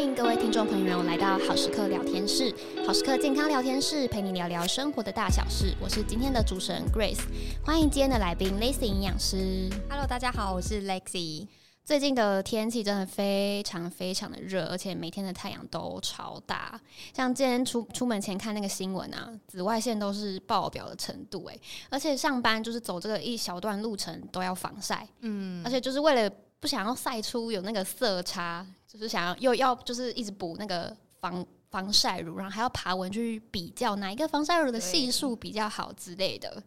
迎各位听众朋友来到好时刻聊天室，好时刻健康聊天室陪你聊聊生活的大小事。我是今天的主持人 Grace，欢迎今天的来宾 Lacy 营养师。Hello，大家好，我是 Lexy。最近的天气真的非常非常的热，而且每天的太阳都超大。像今天出出门前看那个新闻啊，紫外线都是爆表的程度诶，而且上班就是走这个一小段路程都要防晒，嗯，而且就是为了不想要晒出有那个色差，就是想要又要就是一直补那个防防晒乳，然后还要爬文去比较哪一个防晒乳的系数比较好之类的。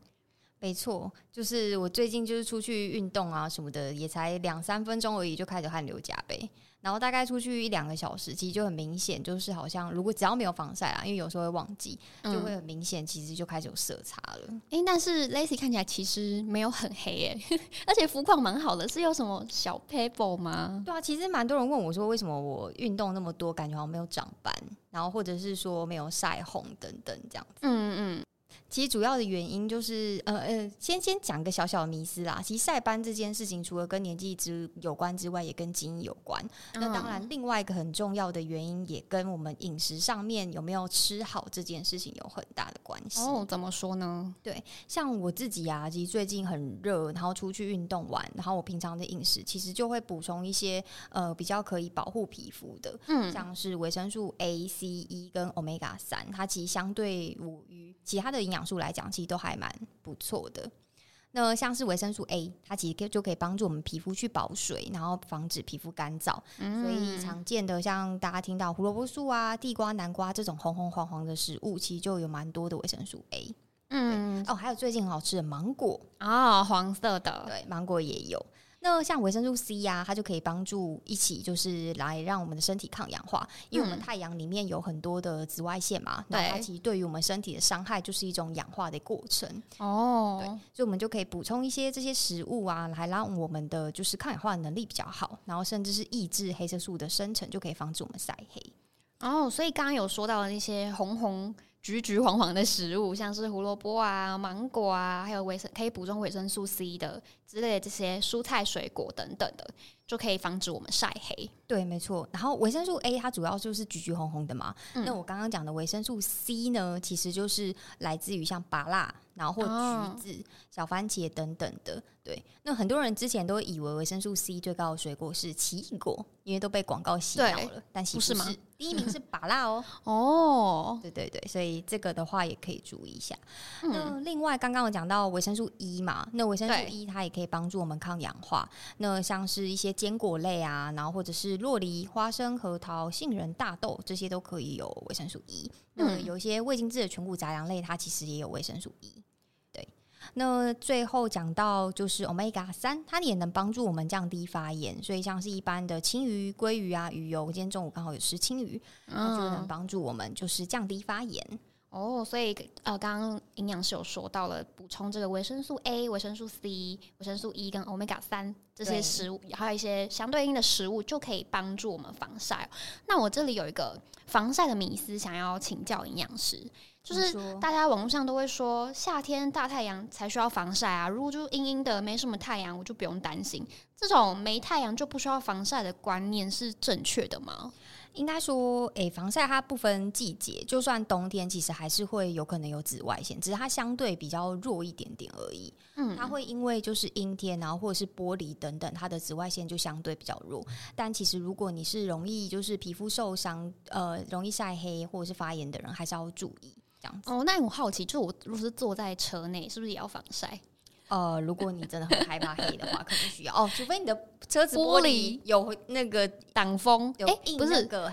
没错，就是我最近就是出去运动啊什么的，也才两三分钟而已，就开始汗流浃背。然后大概出去一两个小时，其实就很明显，就是好像如果只要没有防晒啊，因为有时候会忘记，就会很明显，其实就开始有色差了。诶、欸，但是 Lacy 看起来其实没有很黑诶，而且肤况蛮好的，是有什么小 pebble 吗？对啊，其实蛮多人问我说，为什么我运动那么多，感觉好像没有长斑，然后或者是说没有晒红等等这样子。嗯嗯。其实主要的原因就是，呃呃，先先讲个小小的迷思啦。其实晒斑这件事情，除了跟年纪之有关之外，也跟基因有关。嗯。那当然，另外一个很重要的原因，也跟我们饮食上面有没有吃好这件事情有很大的关系。哦，怎么说呢？对，像我自己啊，其实最近很热，然后出去运动完，然后我平常的饮食其实就会补充一些呃比较可以保护皮肤的，嗯，像是维生素 A、C、E 跟 Omega 三，它其实相对于其他的营养。素来讲，其实都还蛮不错的。那像是维生素 A，它其实可就可以帮助我们皮肤去保水，然后防止皮肤干燥。嗯。所以常见的像大家听到胡萝卜素啊、地瓜、南瓜这种红红黄黄的食物，其实就有蛮多的维生素 A。嗯。哦，还有最近很好吃的芒果啊，哦，黄色的，对，芒果也有。那像维生素 C 呀、啊，它就可以帮助一起，就是来让我们的身体抗氧化，因为我们太阳里面有很多的紫外线嘛，那、嗯、它其实对于我们身体的伤害就是一种氧化的过程哦。对，所以我们就可以补充一些这些食物啊，来让我们的就是抗氧化的能力比较好，然后甚至是抑制黑色素的生成，就可以防止我们晒黑。哦，所以刚刚有说到的那些红红。橘橘黄黄的食物，像是胡萝卜啊、芒果啊，还有维生可以补充维生素 C 的之类的这些蔬菜水果等等的，就可以防止我们晒黑。对，没错。然后维生素 A 它主要就是橘橘红红的嘛。嗯、那我刚刚讲的维生素 C 呢，其实就是来自于像芭辣，然后或橘子、哦、小番茄等等的。对，那很多人之前都以为维生素 C 最高的水果是奇异果，因为都被广告洗脑了。但其实不是？第一名是芭乐哦。哦，对对对，所以这个的话也可以注意一下。嗯、那另外刚刚我讲到维生素 E 嘛，那维生素 E 它也可以帮助我们抗氧化。那像是一些坚果类啊，然后或者是洛梨、花生、核桃、杏仁、大豆这些都可以有维生素 E。那有一些未精制的全谷杂粮类，它其实也有维生素 E。那最后讲到就是 Omega 三，它也能帮助我们降低发炎，所以像是一般的青鱼、鲑鱼啊、鱼油，今天中午刚好有吃青鱼，它就能帮助我们就是降低发炎。哦，所以呃，刚刚营养师有说到了补充这个维生素 A、维生素 C、维生素 E 跟 Omega 三这些食物，还有一些相对应的食物，就可以帮助我们防晒。那我这里有一个防晒的迷思，想要请教营养师。就是大家网络上都会说，夏天大太阳才需要防晒啊，如果就阴阴的没什么太阳，我就不用担心。这种没太阳就不需要防晒的观念是正确的吗？应该说，诶、欸，防晒它不分季节，就算冬天，其实还是会有可能有紫外线，只是它相对比较弱一点点而已。嗯，它会因为就是阴天，然后或者是玻璃等等，它的紫外线就相对比较弱。但其实如果你是容易就是皮肤受伤，呃，容易晒黑或者是发炎的人，还是要注意这样子。哦，那我好奇，就我如果是坐在车内，是不是也要防晒？呃，如果你真的很害怕黑的话，可能需要哦。除非你的车子玻璃有那个挡风，有印那个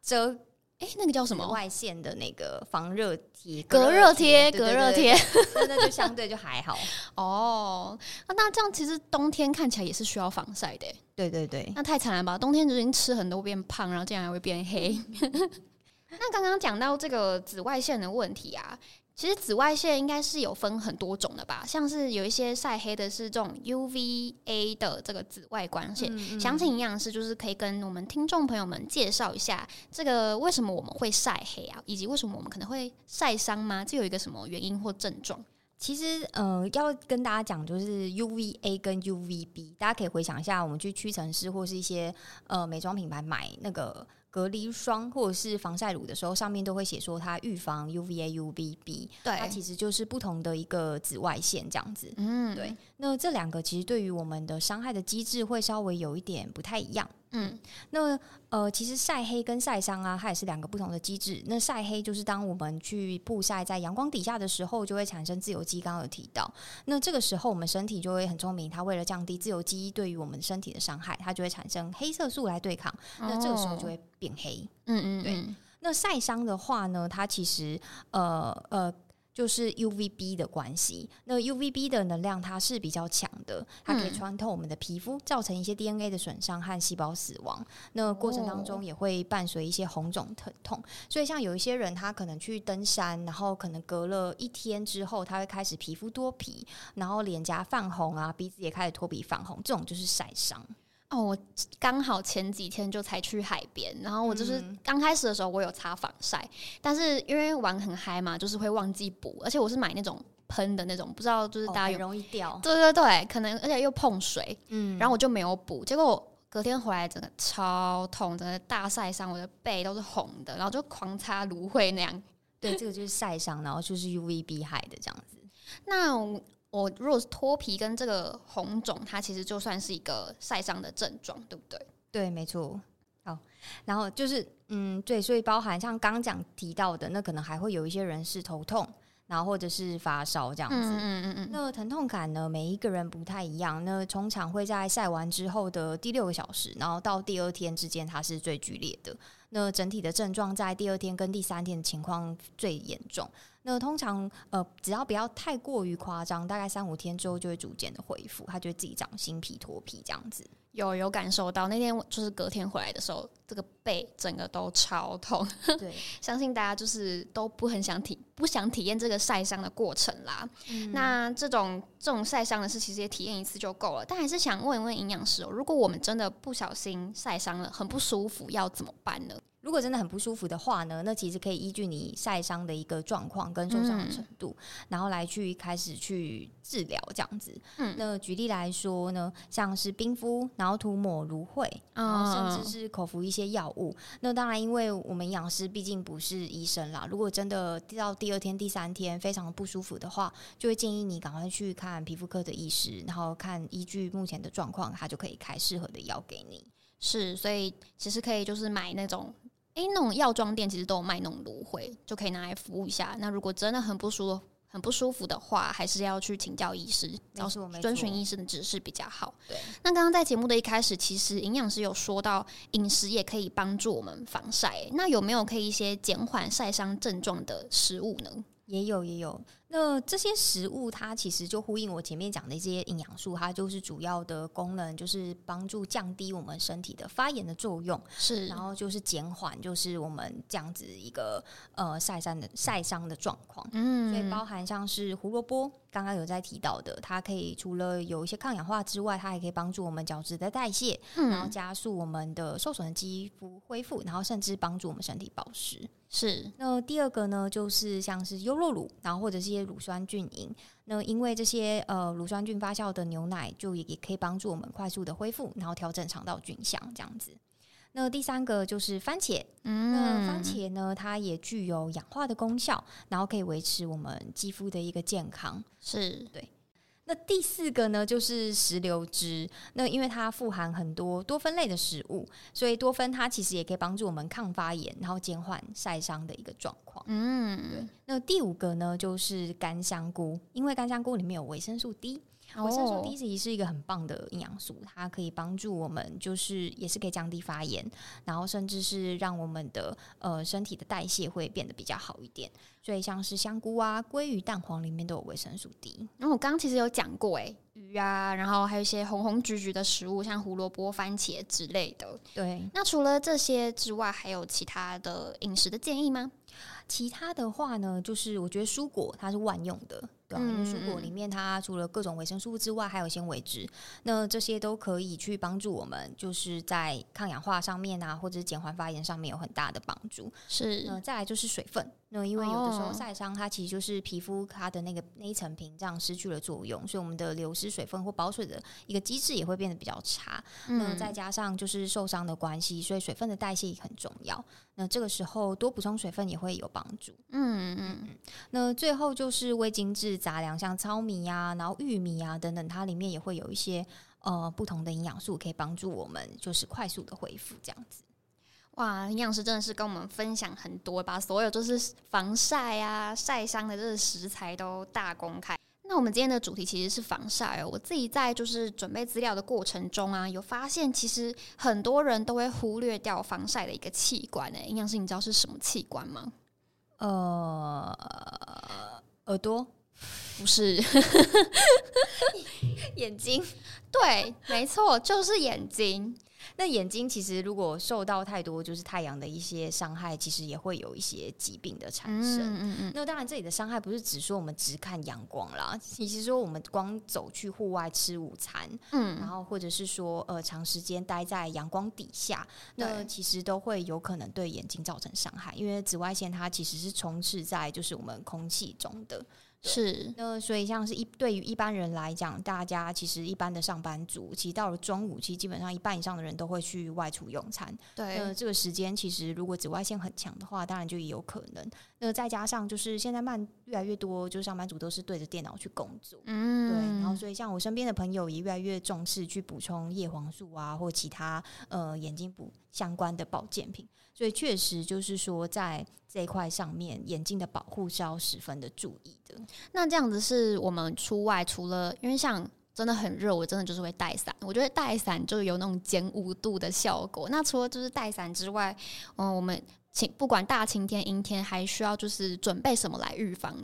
遮，哎、欸，那个叫什么？外线的那个防热贴、隔热贴、隔热贴，那就相对就还好。哦，那这样其实冬天看起来也是需要防晒的。对对对，那太惨了吧？冬天就已经吃很多变胖，然后竟然还会变黑。那刚刚讲到这个紫外线的问题啊，其实紫外线应该是有分很多种的吧？像是有一些晒黑的是这种 UVA 的这个紫外光线。嗯嗯。想请营养师就是可以跟我们听众朋友们介绍一下，这个为什么我们会晒黑啊，以及为什么我们可能会晒伤吗？这有一个什么原因或症状？其实，呃，要跟大家讲，就是 UVA 跟 UVB，大家可以回想一下，我们去屈臣氏或是一些呃美妆品牌买那个隔离霜或者是防晒乳的时候，上面都会写说它预防 UVA、UVB，对，它其实就是不同的一个紫外线这样子。嗯，对。那这两个其实对于我们的伤害的机制会稍微有一点不太一样。嗯，那呃，其实晒黑跟晒伤啊，它也是两个不同的机制。那晒黑就是当我们去曝晒在阳光底下的时候，就会产生自由基。刚刚有提到，那这个时候我们身体就会很聪明，它为了降低自由基对于我们身体的伤害，它就会产生黑色素来对抗。那这个时候就会变黑。嗯嗯，对。那晒伤的话呢，它其实呃呃。就是 UVB 的关系，那 UVB 的能量它是比较强的，它可以穿透我们的皮肤，造成一些 DNA 的损伤和细胞死亡。那过程当中也会伴随一些红肿疼痛。所以像有一些人，他可能去登山，然后可能隔了一天之后，他会开始皮肤脱皮，然后脸颊泛红啊，鼻子也开始脱皮泛红，这种就是晒伤。哦，我刚好前几天就才去海边，然后我就是刚开始的时候我有擦防晒，但是因为玩很嗨嘛，就是会忘记补，而且我是买那种喷的那种，不知道就是大家有、哦、容易掉，对对对，可能而且又碰水，嗯，然后我就没有补，结果我隔天回来整个超痛，整个大晒伤，我的背都是红的，然后就狂擦芦荟那样，对，这个就是晒伤，然后就是 UVB 害的这样子，那。我如果是脱皮跟这个红肿，它其实就算是一个晒伤的症状，对不对？对，没错。好，然后就是，嗯，对，所以包含像刚讲提到的，那可能还会有一些人是头痛，然后或者是发烧这样子。嗯嗯嗯嗯。那疼痛感呢，每一个人不太一样。那通常会在晒完之后的第六个小时，然后到第二天之间，它是最剧烈的。那整体的症状在第二天跟第三天的情况最严重。那通常呃，只要不要太过于夸张，大概三五天之后就会逐渐的恢复，它就会自己长新皮脱皮这样子。有有感受到，那天就是隔天回来的时候，这个背整个都超痛。对，相信大家就是都不很想体不想体验这个晒伤的过程啦。嗯、那这种这种晒伤的事，其实也体验一次就够了。但还是想问一问营养师哦，如果我们真的不小心晒伤了，很不舒服，要怎么办呢？如果真的很不舒服的话呢，那其实可以依据你晒伤的一个状况跟受伤的程度，嗯、然后来去开始去治疗这样子。嗯，那举例来说呢，像是冰敷，然后涂抹芦荟，然后甚至是口服一些药物。嗯、那当然，因为我们营养师毕竟不是医生啦，如果真的到第二天、第三天非常不舒服的话，就会建议你赶快去看皮肤科的医师，然后看依据目前的状况，他就可以开适合的药给你。是，所以其实可以就是买那种。诶，那种药妆店其实都有卖那种芦荟，就可以拿来敷一下。那如果真的很不舒服、很不舒服的话，还是要去请教医师，然后遵循医生的指示比较好。对。那刚刚在节目的一开始，其实营养师有说到饮食也可以帮助我们防晒。那有没有可以一些减缓晒伤症状的食物呢？也有，也有。那这些食物，它其实就呼应我前面讲的一些营养素，它就是主要的功能，就是帮助降低我们身体的发炎的作用，是，然后就是减缓，就是我们这样子一个呃晒伤的晒伤的状况。嗯，所以包含像是胡萝卜，刚刚有在提到的，它可以除了有一些抗氧化之外，它还可以帮助我们角质的代谢，嗯，然后加速我们的受损的肌肤恢复，然后甚至帮助我们身体保湿。是。那第二个呢，就是像是优酪乳，然后或者是一些乳酸菌饮，那因为这些呃乳酸菌发酵的牛奶，就也也可以帮助我们快速的恢复，然后调整肠道菌相这样子。那第三个就是番茄，嗯，那番茄呢，它也具有氧化的功效，然后可以维持我们肌肤的一个健康，是。对。那第四个呢，就是石榴汁。那因为它富含很多多酚类的食物，所以多酚它其实也可以帮助我们抗发炎，然后减缓晒伤的一个状况。嗯，对。那第五个呢，就是干香菇，因为干香菇里面有维生素 D。维生素 D 其实是一个很棒的营养素，它可以帮助我们，就是也是可以降低发炎，然后甚至是让我们的呃身体的代谢会变得比较好一点。所以像是香菇啊、鲑鱼、蛋黄里面都有维生素 D。然后我刚刚其实有讲过，哎，鱼啊，然后还有一些红红橘橘的食物，像胡萝卜、番茄之类的。对。那除了这些之外，还有其他的饮食的建议吗？其他的话呢，就是我觉得蔬果它是万用的。对啊，因为蔬果里面它除了各种维生素之外，还有纤维质，那这些都可以去帮助我们，就是在抗氧化上面啊，或者是减缓发炎上面有很大的帮助。是，那再来就是水分，那因为有的时候晒伤，它其实就是皮肤它的那个那一层屏障失去了作用，所以我们的流失水分或保水的一个机制也会变得比较差。那再加上就是受伤的关系，所以水分的代谢也很重要。那这个时候多补充水分也会有帮助。嗯嗯嗯。那最后就是微精制杂粮，像糙米啊，然后玉米啊等等，它里面也会有一些呃不同的营养素，可以帮助我们就是快速的恢复这样子。哇，营养师真的是跟我们分享很多，把所有就是防晒啊、晒伤的这个食材都大公开。那我们今天的主题其实是防晒哦。我自己在就是准备资料的过程中啊，有发现其实很多人都会忽略掉防晒的一个器官诶。营养师，你知道是什么器官吗？呃，耳朵。不是，眼睛，对，没错，就是眼睛。那眼睛其实如果受到太多就是太阳的一些伤害，其实也会有一些疾病的产生。嗯嗯嗯。那当然，这里的伤害不是只说我们只看阳光啦，其实说我们光走去户外吃午餐，嗯，然后或者是说呃长时间待在阳光底下，那其实都会有可能对眼睛造成伤害，因为紫外线它其实是充斥在就是我们空气中的。是，那所以像是一对于一般人来讲，大家其实一般的上班族，其实到了中午，其实基本上一半以上的人都会去外出用餐。对，那这个时间其实如果紫外线很强的话，当然就也有可能。那再加上就是现在慢越来越多，就是上班族都是对着电脑去工作。嗯，对。然后所以像我身边的朋友也越来越重视去补充叶黄素啊，或其他呃眼睛补相关的保健品。所以确实就是说在。这一块上面，眼睛的保护是要十分的注意的。那这样子是我们出外，除了因为像真的很热，我真的就是会带伞。我觉得带伞就有那种减五度的效果。那除了就是带伞之外，嗯，我们晴不管大晴天、阴天，还需要就是准备什么来预防？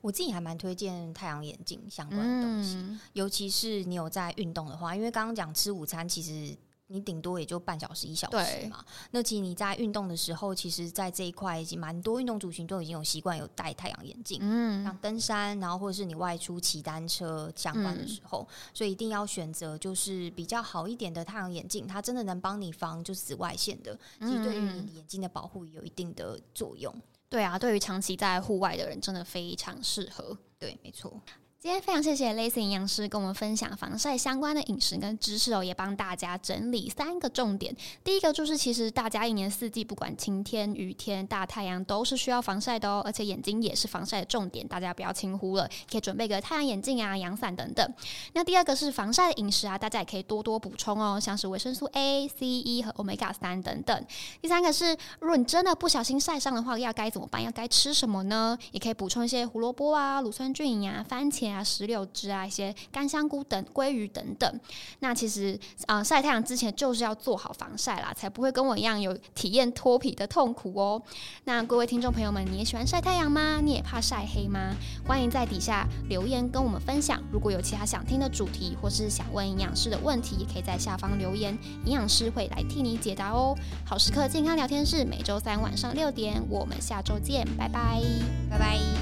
我自己还蛮推荐太阳眼镜相关的东西，嗯、尤其是你有在运动的话，因为刚刚讲吃午餐，其实。你顶多也就半小时一小时嘛。那其实你在运动的时候，其实，在这一块已经蛮多运动族群都已经有习惯有戴太阳眼镜，嗯，像登山，然后或者是你外出骑单车相关的时候，嗯、所以一定要选择就是比较好一点的太阳眼镜，它真的能帮你防就是紫外线的，其实对于你眼睛的保护有一定的作用。对啊，对于长期在户外的人，真的非常适合。对，没错。今天非常谢谢 Lacy 营养师跟我们分享防晒相关的饮食跟知识哦，也帮大家整理三个重点。第一个就是，其实大家一年四季不管晴天、雨天、大太阳都是需要防晒的哦，而且眼睛也是防晒的重点，大家不要轻忽了，可以准备个太阳眼镜啊、阳伞等等。那第二个是防晒的饮食啊，大家也可以多多补充哦，像是维生素 A、C、E 和 Omega 三等等。第三个是，如果你真的不小心晒伤的话，要该怎么办？要该吃什么呢？也可以补充一些胡萝卜啊、乳酸菌呀、番茄啊。啊，石榴汁啊，一些干香菇等、鲑鱼等等。那其实啊，晒太阳之前就是要做好防晒啦，才不会跟我一样有体验脱皮的痛苦哦。那各位听众朋友们，你也喜欢晒太阳吗？你也怕晒黑吗？欢迎在底下留言跟我们分享。如果有其他想听的主题，或是想问营养师的问题，也可以在下方留言，营养师会来替你解答哦。好时刻健康聊天室每周三晚上六点，我们下周见，拜拜，拜拜。